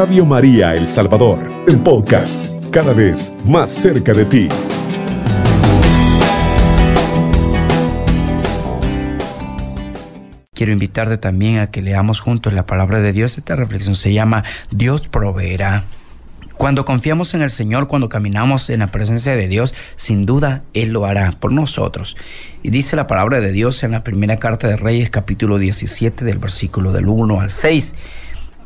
Radio María El Salvador, el podcast, cada vez más cerca de ti. Quiero invitarte también a que leamos juntos la palabra de Dios. Esta reflexión se llama Dios proveerá. Cuando confiamos en el Señor, cuando caminamos en la presencia de Dios, sin duda Él lo hará por nosotros. Y dice la palabra de Dios en la primera carta de Reyes, capítulo 17, del versículo del 1 al 6.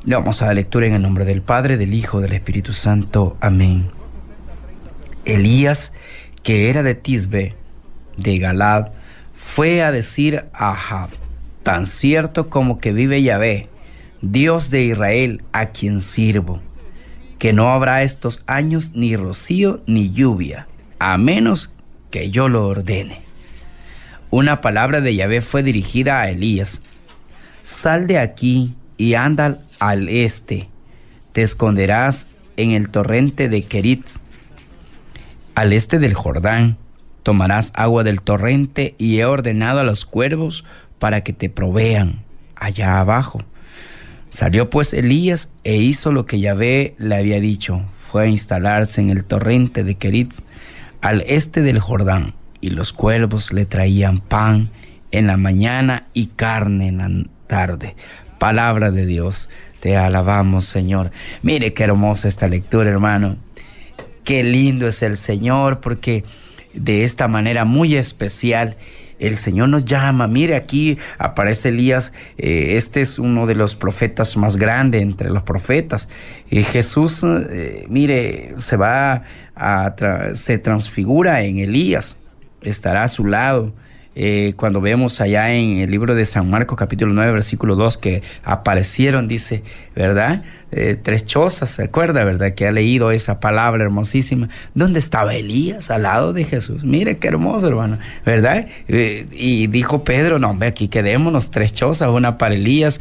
Le vamos a la lectura en el nombre del Padre, del Hijo, del Espíritu Santo. Amén. Elías, que era de Tisbe, de Galad, fue a decir a Ahab, tan cierto como que vive Yahvé, Dios de Israel, a quien sirvo que no habrá estos años ni rocío ni lluvia, a menos que yo lo ordene. Una palabra de Yahvé fue dirigida a Elías. Sal de aquí y anda al este. Te esconderás en el torrente de Kerit, al este del Jordán. Tomarás agua del torrente y he ordenado a los cuervos para que te provean allá abajo. Salió pues Elías e hizo lo que Yahvé le había dicho. Fue a instalarse en el torrente de Kerit, al este del Jordán, y los cuervos le traían pan en la mañana y carne en la tarde. Palabra de Dios, te alabamos Señor. Mire qué hermosa esta lectura, hermano. Qué lindo es el Señor, porque de esta manera muy especial el Señor nos llama. Mire, aquí aparece Elías. Eh, este es uno de los profetas más grandes entre los profetas. Eh, Jesús, eh, mire, se va a, se transfigura en Elías. Estará a su lado. Eh, cuando vemos allá en el libro de San Marcos capítulo 9 versículo 2 que aparecieron, dice, ¿verdad? Eh, tres chozas, ¿se acuerda, verdad? Que ha leído esa palabra hermosísima. ¿Dónde estaba Elías al lado de Jesús? Mire qué hermoso, hermano, ¿verdad? Eh, y dijo Pedro, no, hombre, aquí quedémonos tres chozas, una para Elías,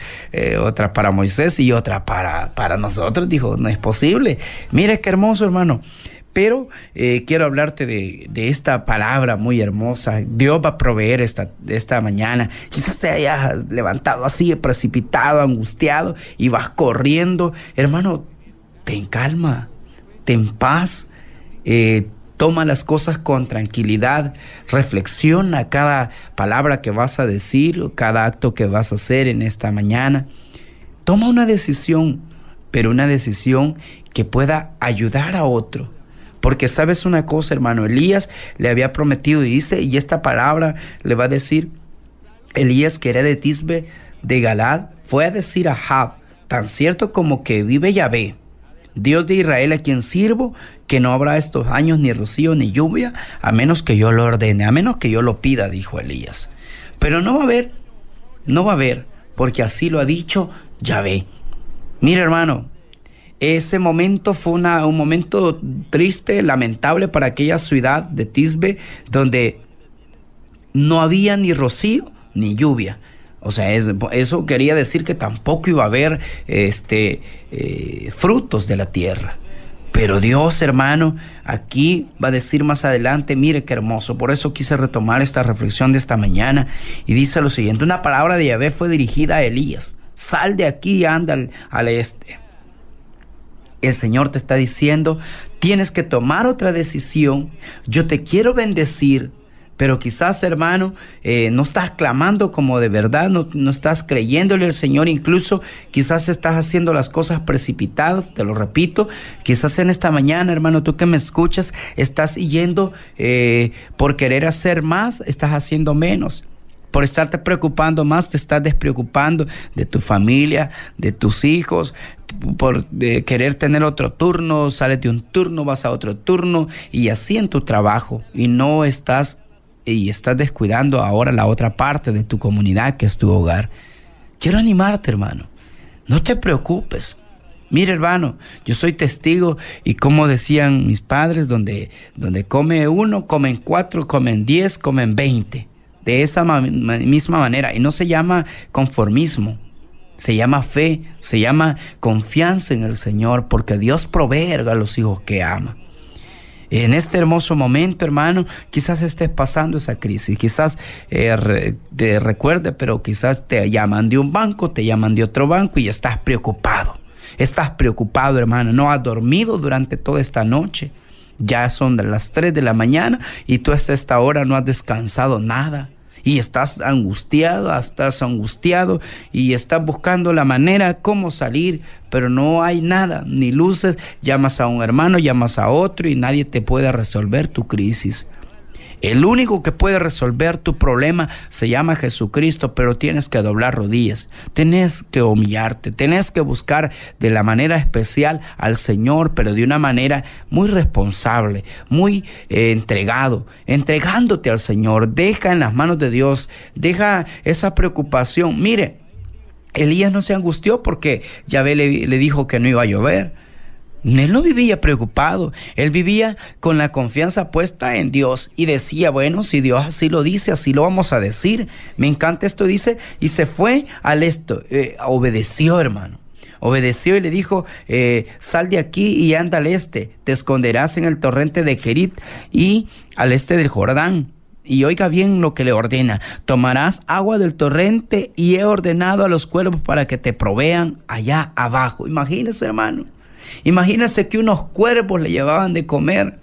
otra para Moisés y otra para, para nosotros. Dijo, no es posible. Mire qué hermoso, hermano. Pero eh, quiero hablarte de, esta palabra muy hermosa. Dios va a proveer esta, esta mañana. Quizás te hayas levantado así, precipitado, angustiado y vas corriendo. Hermano, ten calma, ten paz. Eh, toma las cosas con tranquilidad. Reflexiona cada palabra que vas a decir, cada acto que vas a hacer en esta mañana. Toma una decisión, pero una decisión que pueda ayudar a otro porque sabes una cosa, hermano, Elías le había prometido y dice, y esta palabra le va a decir, Elías que era de Tisbe, de Galad, fue a decir a Jab, tan cierto como que vive Yahvé, Dios de Israel a quien sirvo, que no habrá estos años ni rocío ni lluvia, a menos que yo lo ordene, a menos que yo lo pida, dijo Elías. Pero no va a haber, no va a haber, porque así lo ha dicho Yahvé. Mira hermano, ese momento fue un momento triste, lamentable para aquella ciudad de Tisbe, donde no había ni rocío ni lluvia. O sea, eso quería decir que tampoco iba a haber este, eh, frutos de la tierra. Pero Dios, hermano, aquí va a decir más adelante, mire qué hermoso. Por eso quise retomar esta reflexión de esta mañana. Y dice lo siguiente, una palabra de Yahvé fue dirigida a Elías. Sal de aquí y anda al este el Señor te está diciendo, tienes que tomar otra decisión, yo te quiero bendecir, pero quizás hermano, eh, no estás clamando como de verdad, no, no, estás creyéndole al Señor, incluso quizás estás haciendo las cosas precipitadas, te lo repito, quizás en esta mañana hermano, tú que me escuchas, estás yendo eh, por querer hacer más, estás haciendo menos por estarte preocupando más, te estás despreocupando de tu familia, de tus hijos, por querer tener otro turno, sales de un turno, vas a otro turno y así en tu trabajo y no estás y estás descuidando ahora la otra parte de tu comunidad que es tu hogar. Quiero animarte, hermano. No te preocupes. Mira, hermano, yo soy testigo y como decían mis padres, donde, donde come uno, comen cuatro, comen diez, comen veinte de esa misma manera. Y no se llama conformismo, se llama fe, se llama confianza en el Señor, porque Dios provee a los hijos que ama. En este hermoso momento, hermano, quizás estés pasando esa crisis, quizás eh, te recuerde, pero quizás te llaman de un banco, te llaman de otro banco y estás preocupado. Estás preocupado, hermano. No has dormido durante toda esta noche. Ya son de las 3 de la mañana y tú hasta esta hora no has descansado nada. Y estás angustiado, estás angustiado y estás buscando la manera cómo salir, pero no hay nada, ni luces. Llamas a un hermano, llamas a otro y nadie te puede resolver tu crisis. El único que puede resolver tu problema se llama Jesucristo, pero tienes que doblar rodillas, tienes que humillarte, tienes que buscar de la manera especial al Señor, pero de una manera muy responsable, muy eh, entregado, entregándote al Señor. Deja en las manos de Dios, deja esa preocupación. Mire, Elías no se angustió porque Yahvé le dijo que no iba a llover. Él no vivía preocupado, él vivía con la confianza puesta en Dios y decía, bueno, si Dios así lo dice, así lo vamos a decir. Me encanta esto, dice, y se fue al esto, eh, obedeció hermano. Obedeció y le dijo, eh, sal de aquí y anda al este, te esconderás en el torrente de Kerit y al este del Jordán. Y oiga bien lo que le ordena, tomarás agua del torrente y he ordenado a los cuervos para que te provean allá abajo. Imagínese hermano. Imagínese que unos cuervos le llevaban de comer.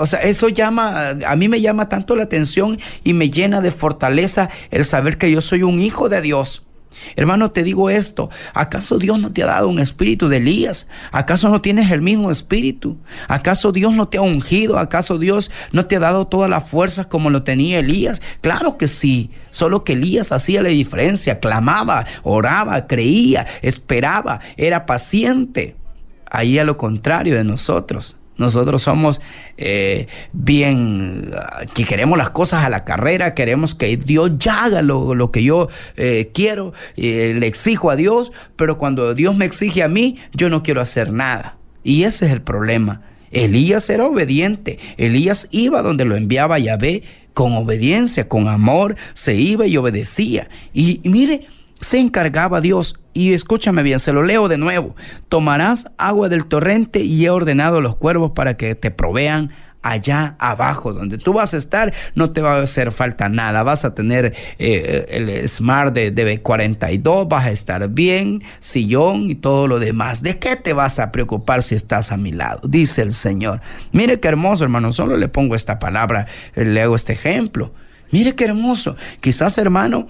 O sea, eso llama, a mí me llama tanto la atención y me llena de fortaleza el saber que yo soy un hijo de Dios. Hermano, te digo esto, ¿acaso Dios no te ha dado un espíritu de Elías? ¿Acaso no tienes el mismo espíritu? ¿Acaso Dios no te ha ungido? ¿Acaso Dios no te ha dado todas las fuerzas como lo tenía Elías? Claro que sí, solo que Elías hacía la diferencia, clamaba, oraba, creía, esperaba, era paciente ahí a lo contrario de nosotros. Nosotros somos eh, bien, que queremos las cosas a la carrera, queremos que Dios haga lo, que yo eh, quiero, eh, le exijo a Dios, pero cuando Dios me exige a mí, yo no quiero hacer nada. Y ese es el problema. Elías era obediente, Elías iba donde lo enviaba Yahvé con obediencia, con amor, se iba y obedecía. y mire, se encargaba Dios. Y escúchame bien, se lo leo de nuevo. Tomarás agua del torrente y he ordenado a los cuervos para que te provean allá abajo. Donde tú vas a estar no te va a hacer falta nada. Vas a tener eh, el smart de, de, 42 vas a estar bien sillón y todo lo demás. De qué te vas a preocupar si estás a mi lado dice el Señor. Mire qué hermoso hermano. Solo le pongo esta palabra le hago este ejemplo. Mire qué hermoso. Quizás hermano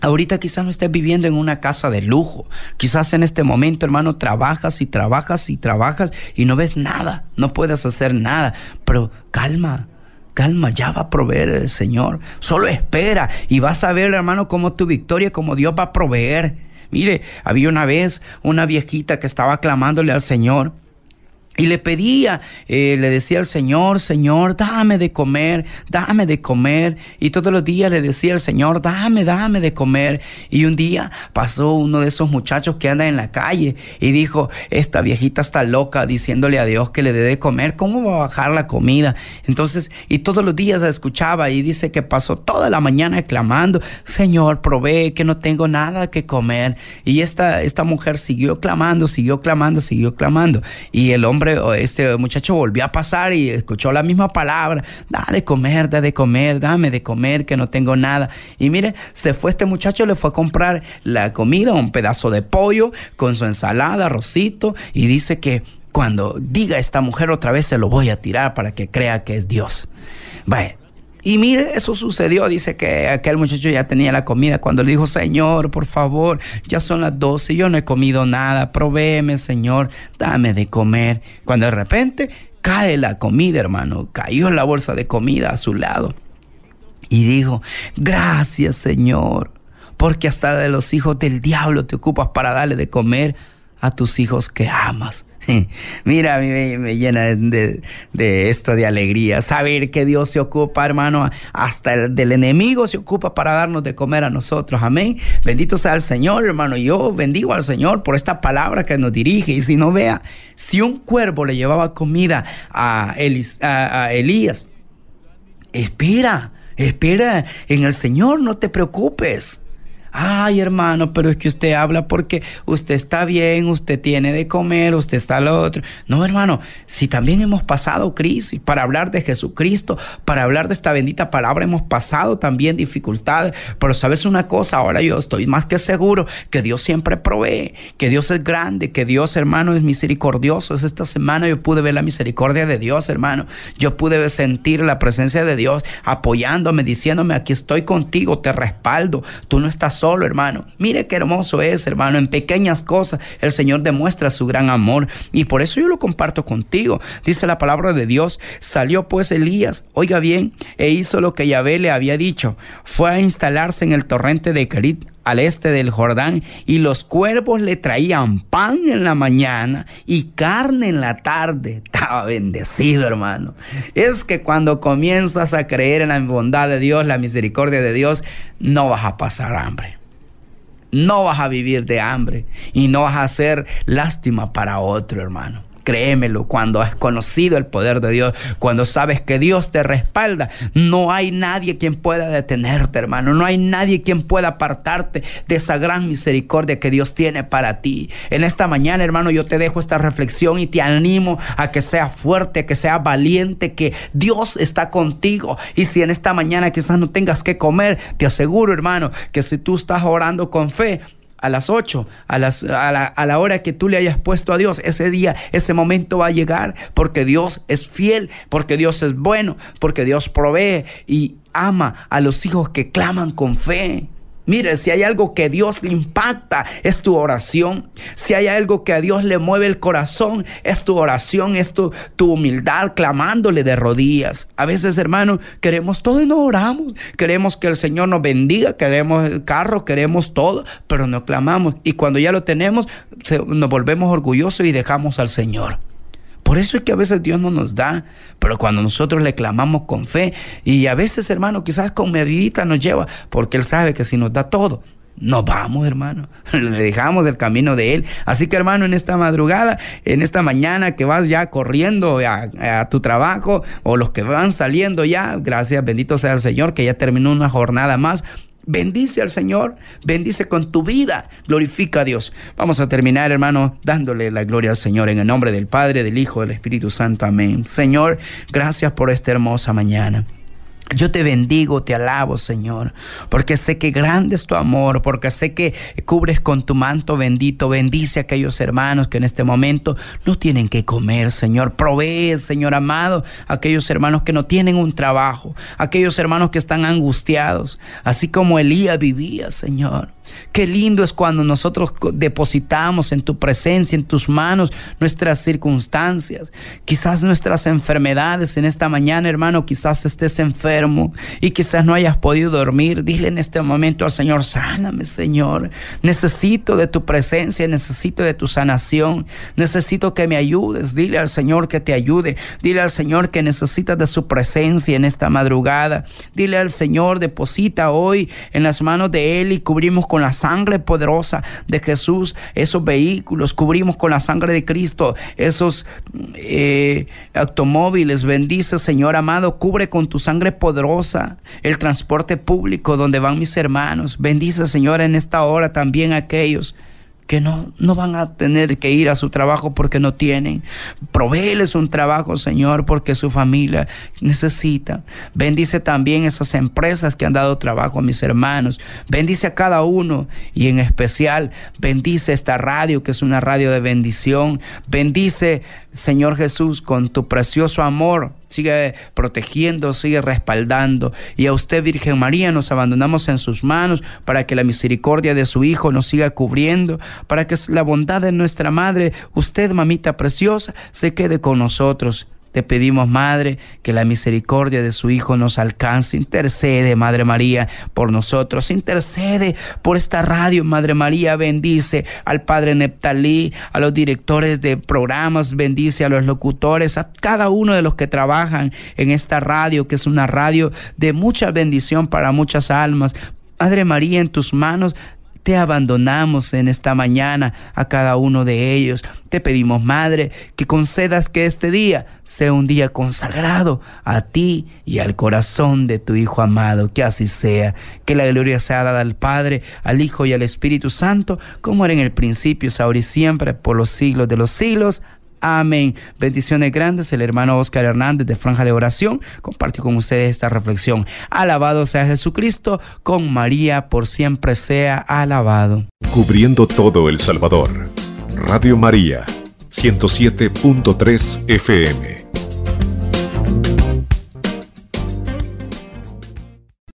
Ahorita quizás no estés viviendo en una casa de lujo. Quizás en este momento, hermano, trabajas y trabajas y trabajas y no ves nada. No puedes hacer nada. Pero calma, calma, ya va a proveer el Señor. Solo espera y vas a ver, hermano, cómo tu victoria, como Dios va a proveer. Mire, había una vez una viejita que estaba clamándole al Señor. Y le pedía, eh, le decía al Señor, Señor, dame de comer, dame de comer. Y todos los días le decía al Señor, dame, dame de comer. Y un día pasó uno de esos muchachos que anda en la calle y dijo, esta viejita está loca diciéndole a Dios que le dé de comer, ¿cómo va a bajar la comida? Entonces, y todos los días la escuchaba y dice que pasó toda la mañana clamando, Señor, provee que no tengo nada que comer. Y esta, esta mujer siguió clamando, siguió clamando, siguió clamando. Y el hombre este muchacho volvió a pasar y escuchó la misma palabra, da de comer, da de comer, dame de comer, que no tengo nada. Y mire, se fue este muchacho, le fue a comprar la comida, un pedazo de pollo con su ensalada, arrocito, y dice que cuando diga esta mujer otra vez se lo voy a tirar para que crea que es Dios. Vaya, y mire, eso sucedió. Dice que aquel muchacho ya tenía la comida. Cuando le dijo, Señor, por favor, ya son las 12, yo no he comido nada. Provéeme, Señor, dame de comer. Cuando de repente cae la comida, hermano. Cayó la bolsa de comida a su lado. Y dijo, gracias, Señor, porque hasta de los hijos del diablo te ocupas para darle de comer a tus hijos que amas. Mira, me, llena de, esto de alegría. Saber que Dios se ocupa, hermano, hasta el del enemigo se ocupa para darnos de comer a nosotros. Amén. Bendito sea el Señor, hermano. Yo bendigo al Señor por esta palabra que nos dirige. Y si no vea, si un cuervo le llevaba comida a, a Elías, espera, espera en el Señor, no te preocupes. Ay, hermano, pero es que usted habla porque usted está bien, usted tiene de comer, usted está lo otro. No, hermano, si también hemos pasado crisis para hablar de Jesucristo, para hablar de esta bendita palabra, hemos pasado también dificultades. Pero sabes una cosa, ahora yo estoy más que seguro que Dios siempre provee, que Dios es grande, que Dios, hermano, es misericordioso. Es esta semana yo pude ver la misericordia de Dios, hermano. Yo pude sentir la presencia de Dios apoyándome, diciéndome, aquí estoy contigo, te respaldo. Tú no estás solo, hermano. Mire qué hermoso es, hermano. En pequeñas cosas el Señor demuestra su gran amor. Y por eso yo lo comparto contigo. Dice la palabra de Dios. Salió pues Elías, oiga bien, e hizo lo que Yahvé le había dicho. Fue a instalarse en el torrente de Kerit al este del Jordán y los cuervos le traían pan en la mañana y carne en la tarde. Estaba bendecido, hermano. Es que cuando comienzas a creer en la bondad de Dios, la misericordia de Dios, no vas a pasar hambre no vas a vivir de hambre y no vas a hacer lástima para otro, hermano. Créemelo, cuando has conocido el poder de Dios, cuando sabes que Dios te respalda, no hay nadie quien pueda detenerte, hermano. No hay nadie quien pueda apartarte de esa gran misericordia que Dios tiene para ti. En esta mañana, hermano, yo te dejo esta reflexión y te animo a que seas fuerte, que seas valiente, que Dios está contigo. Y si en esta mañana quizás no tengas que comer, te aseguro, hermano, que si tú estás orando con fe, a las 8, a, las, a, la, a la hora que tú le hayas puesto a Dios, ese día, ese momento va a llegar porque Dios es fiel, porque Dios es bueno, porque Dios provee y ama a los hijos que claman con fe. Mire, si hay algo que Dios le impacta, es tu oración. Si hay algo que a Dios le mueve el corazón, es tu oración, es tu, humildad clamándole de rodillas. A veces, hermano, queremos todo y no oramos. Queremos que el Señor nos bendiga, queremos el carro, queremos todo, pero no clamamos. Y cuando ya lo tenemos, nos volvemos orgullosos y dejamos al Señor. Por eso es que a veces Dios no nos da, pero cuando nosotros le clamamos con fe, y a veces, hermano, quizás con medidita nos lleva, porque Él sabe que si nos da todo, nos vamos, hermano. Le dejamos el camino de Él. Así que, hermano, en esta madrugada, en esta mañana que vas ya corriendo a, a, tu trabajo o los que van saliendo ya, gracias, bendito sea el Señor, que ya terminó una jornada más. Bendice al Señor, bendice con tu vida, glorifica a Dios. Vamos a terminar, hermano, dándole la gloria al Señor en el nombre del Padre, del Hijo, del Espíritu Santo. Amén. Señor, gracias por esta hermosa mañana. Yo te bendigo, te alabo, Señor, porque sé que grande es tu amor, porque sé que cubres con tu manto bendito. Bendice a aquellos hermanos que en este momento no tienen que comer, Señor. Provee, Señor amado, a aquellos hermanos que no tienen un trabajo, aquellos hermanos que están angustiados, así como Elías vivía, Señor. Qué lindo es cuando nosotros depositamos en tu presencia, en tus manos, nuestras circunstancias, quizás nuestras enfermedades. En esta mañana, hermano, quizás estés enfermo y quizás no hayas podido dormir. Dile en este momento al Señor, sáname, Señor. Necesito de tu presencia, necesito de tu sanación, necesito que me ayudes. Dile al Señor que te ayude. Dile al Señor que necesitas de su presencia en esta madrugada. Dile al Señor, deposita hoy en las manos de Él y cubrimos con la sangre poderosa de Jesús esos vehículos, cubrimos con la sangre de Cristo esos eh, automóviles. Bendice, Señor amado, cubre con tu sangre poderosa el transporte público donde van mis hermanos. Bendice, Señor, en esta hora también aquellos que no, no van a tener que ir a su trabajo porque no tienen. Provéeles un trabajo, Señor, porque su familia necesita. Bendice también esas empresas que han dado trabajo a mis hermanos. Bendice a cada uno y en especial bendice esta radio que es una radio de bendición. Bendice, Señor Jesús, con tu precioso amor sigue protegiendo, sigue respaldando. Y a usted, Virgen María, nos abandonamos en sus manos para que la misericordia de su Hijo nos siga cubriendo, para que la bondad de nuestra Madre, usted, mamita preciosa, se quede con nosotros te pedimos, Madre, que la misericordia de su Hijo nos alcance. Intercede, Madre María, por nosotros. Intercede por esta radio, Madre María. Bendice al Padre Neptalí, a los directores de programas. Bendice a los locutores, a cada uno de los que trabajan en esta radio, que es una radio de mucha bendición para muchas almas. Madre María, en tus manos te abandonamos en esta mañana a cada uno de ellos. Te pedimos, Madre, que concedas que este día sea un día consagrado a ti y al corazón de tu Hijo amado. Que así sea. Que la gloria sea dada al Padre, al Hijo y al Espíritu Santo, como era en el principio, ahora y siempre, por los siglos de los siglos. Amén. Bendiciones grandes. El hermano Oscar Hernández de Franja de Oración compartió con ustedes esta reflexión. Alabado sea Jesucristo, con María por siempre sea alabado. Cubriendo todo El Salvador. Radio María, 107.3 FM.